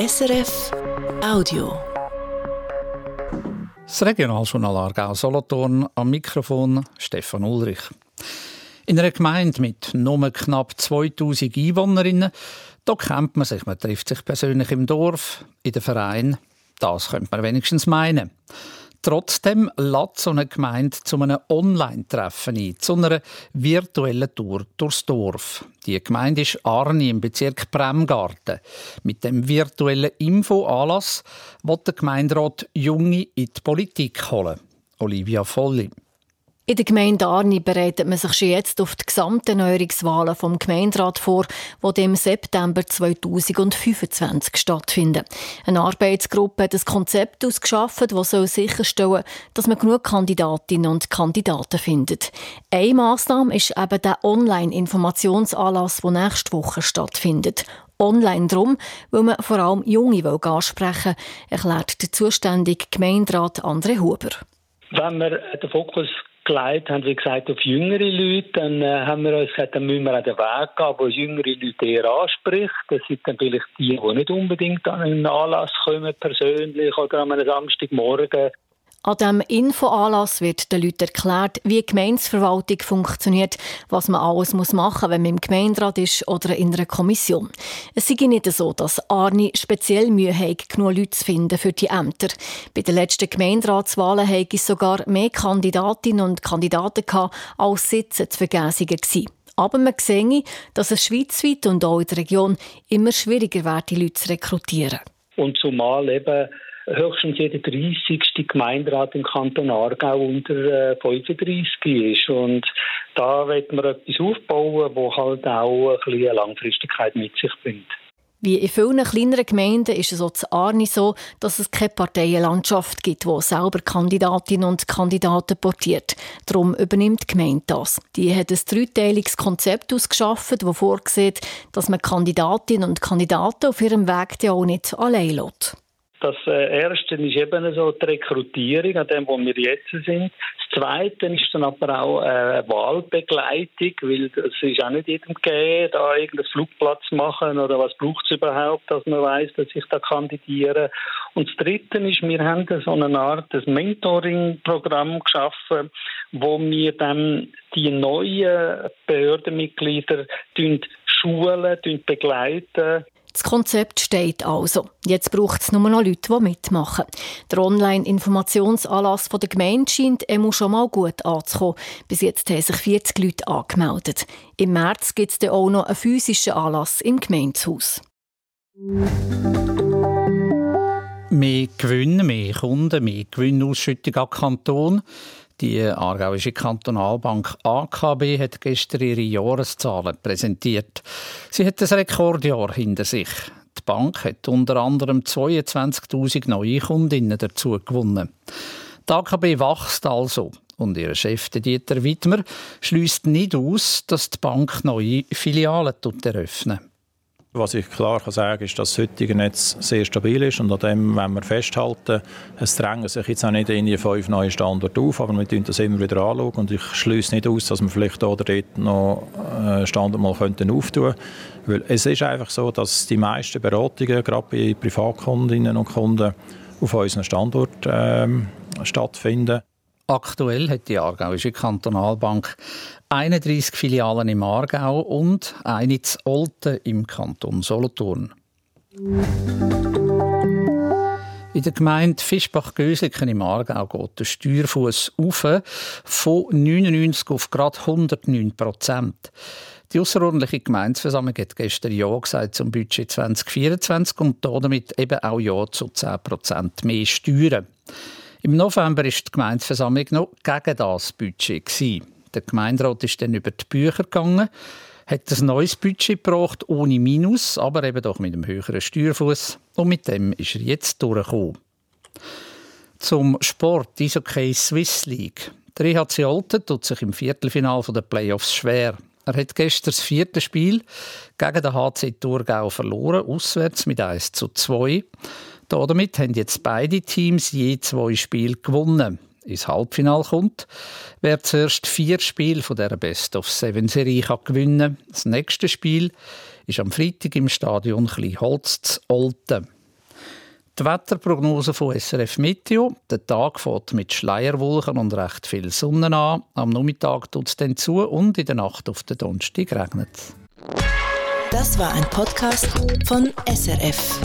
SRF Audio. Das Regionaljournal Aargau Solothurn am Mikrofon Stefan Ulrich. In einer Gemeinde mit nur knapp 2000 Einwohnerinnen, da kennt man sich, man trifft sich persönlich im Dorf, in den Verein. Das könnte man wenigstens meinen. Trotzdem lädt so eine Gemeinde zu einem Online-Treffen ein, zu einer virtuellen Tour durchs Dorf. Die Gemeinde ist Arni im Bezirk Bremgarten. Mit dem virtuellen Info-Anlass will der Gemeinderat Junge in die Politik holen. Olivia Volli. In der Gemeinde Arni bereitet man sich schon jetzt auf die gesamten Neuerungswahlen vom Gemeinderat vor, die im September 2025 stattfinden. Eine Arbeitsgruppe hat ein Konzept ausgeschafft, das sicherstellen soll, dass man genug Kandidatinnen und Kandidaten findet. Eine Massnahme ist eben der Online-Informationsanlass, der nächste Woche stattfindet online drum, weil man vor allem Junge ansprechen will, erklärt der zuständige Gemeinderat André Huber. Wenn wir den Fokus gelegt haben, wie gesagt, auf jüngere Leute. Dann äh, haben wir uns gesagt, dann müssen wir auch den Weg gehen, wo jüngere Leute eher anspricht. Das sind dann vielleicht die, die nicht unbedingt an einen Anlass kommen, persönlich oder an einem Samstagmorgen. An diesem Infoanlass wird den Leuten erklärt, wie die Gemeinsverwaltung funktioniert, was man alles machen muss, wenn man im Gemeinderat ist oder in einer Kommission. Es sei nicht so, dass Arni speziell Mühe hat, genug Leute zu finden für die Ämter. Bei den letzten Gemeinderatswahlen hatte es sogar mehr Kandidatinnen und Kandidaten gehabt, als Sitze zu gewesen. Aber man sehe, dass es schweizweit und auch in der Region immer schwieriger wird, die Leute zu rekrutieren. Und zumal eben höchstens jeder 30. Gemeinderat im Kanton Aargau unter 35 äh, ist. Und da wird man etwas aufbauen, das halt auch ein bisschen Langfristigkeit mit sich bringt. Wie in vielen kleineren Gemeinden ist es auch zu Arni so, dass es keine Parteienlandschaft gibt, die selber Kandidatinnen und Kandidaten portiert. Darum übernimmt die Gemeinde das. Die hat ein dreiteiliges Konzept ausgeschafft, das vorsieht, dass man Kandidatinnen und Kandidaten auf ihrem Weg auch nicht allein lässt. Das äh, Erste ist eben so die Rekrutierung, an dem, wo wir jetzt sind. Das Zweite ist dann aber auch äh, Wahlbegleitung, weil es ist auch nicht jedem gegeben, da irgendeinen Flugplatz machen oder was braucht es überhaupt, dass man weiß, dass ich da kandidiere. Und das Dritte ist, wir haben so eine Art Mentoring-Programm geschaffen, wo wir dann die neuen Behördenmitglieder schulen, begleiten das Konzept steht also. Jetzt braucht es nur noch Leute, die mitmachen. Der Online-Informationsanlass der Gemeinde scheint immer schon mal gut anzukommen. Bis jetzt haben sich 40 Leute angemeldet. Im März gibt es dann auch noch einen physischen Anlass im Gemeindehaus. Mehr Gewinn, mehr Kunden, mehr Gewinnausschüttung an Kanton. Die Aargauische Kantonalbank AKB hat gestern ihre Jahreszahlen präsentiert. Sie hat ein Rekordjahr hinter sich. Die Bank hat unter anderem 22.000 neue Kundinnen dazu gewonnen. Die AKB wächst also und ihr Chef Dieter Wittmer schließt nicht aus, dass die Bank neue Filialen eröffnet. Was ich klar kann sagen ist, dass das heutige Netz sehr stabil ist und an dem wenn wir festhalten. Es drängen sich jetzt auch nicht in die fünf neue Standorte auf, aber wir schauen das immer wieder anschauen und ich schließe nicht aus, dass wir vielleicht oder dort noch einen Standort mal könnten auftun Weil es ist einfach so, dass die meisten Beratungen, gerade bei Privatkundinnen und Kunden, auf unseren Standort ähm, stattfinden. Aktuell hat die Aargauische Kantonalbank 31 Filialen im Aargau und eine in Olten im Kanton Solothurn. In der Gemeinde Fischbach-Gösliken im Aargau geht der Steuerfuß auf von 99 auf gerade 109 Prozent. Die außerordentliche Gemeindeversammlung hat gestern Ja gesagt zum Budget 2024 und damit eben auch Ja zu 10 Prozent mehr Steuern. Im November ist die Gemeindeversammlung noch gegen das Budget. Der Gemeinderat ist dann über die Bücher gegangen, hat ein neues Budget gebracht, ohne Minus, aber eben doch mit einem höheren Steuerfuß. Und mit dem ist er jetzt durchgekommen. Zum Sport, Eishockey Swiss League. Der EHC Olten tut sich im Viertelfinal der Playoffs schwer. Er hat gestern das vierte Spiel gegen den HC Thurgau verloren, auswärts mit 1 zu 2. Damit haben jetzt beide Teams je zwei Spiele gewonnen. Ins Halbfinale kommt, wer zuerst vier Spiele von der Best of Seven Serie kann gewinnen. Das nächste Spiel ist am Freitag im Stadion Kleinholz zu Olten. Die Wetterprognose von SRF Meteo. Der Tag fährt mit Schleierwolken und recht viel Sonne an. Am Nachmittag tut es dann zu und in der Nacht auf den Donnerstag regnet Das war ein Podcast von SRF.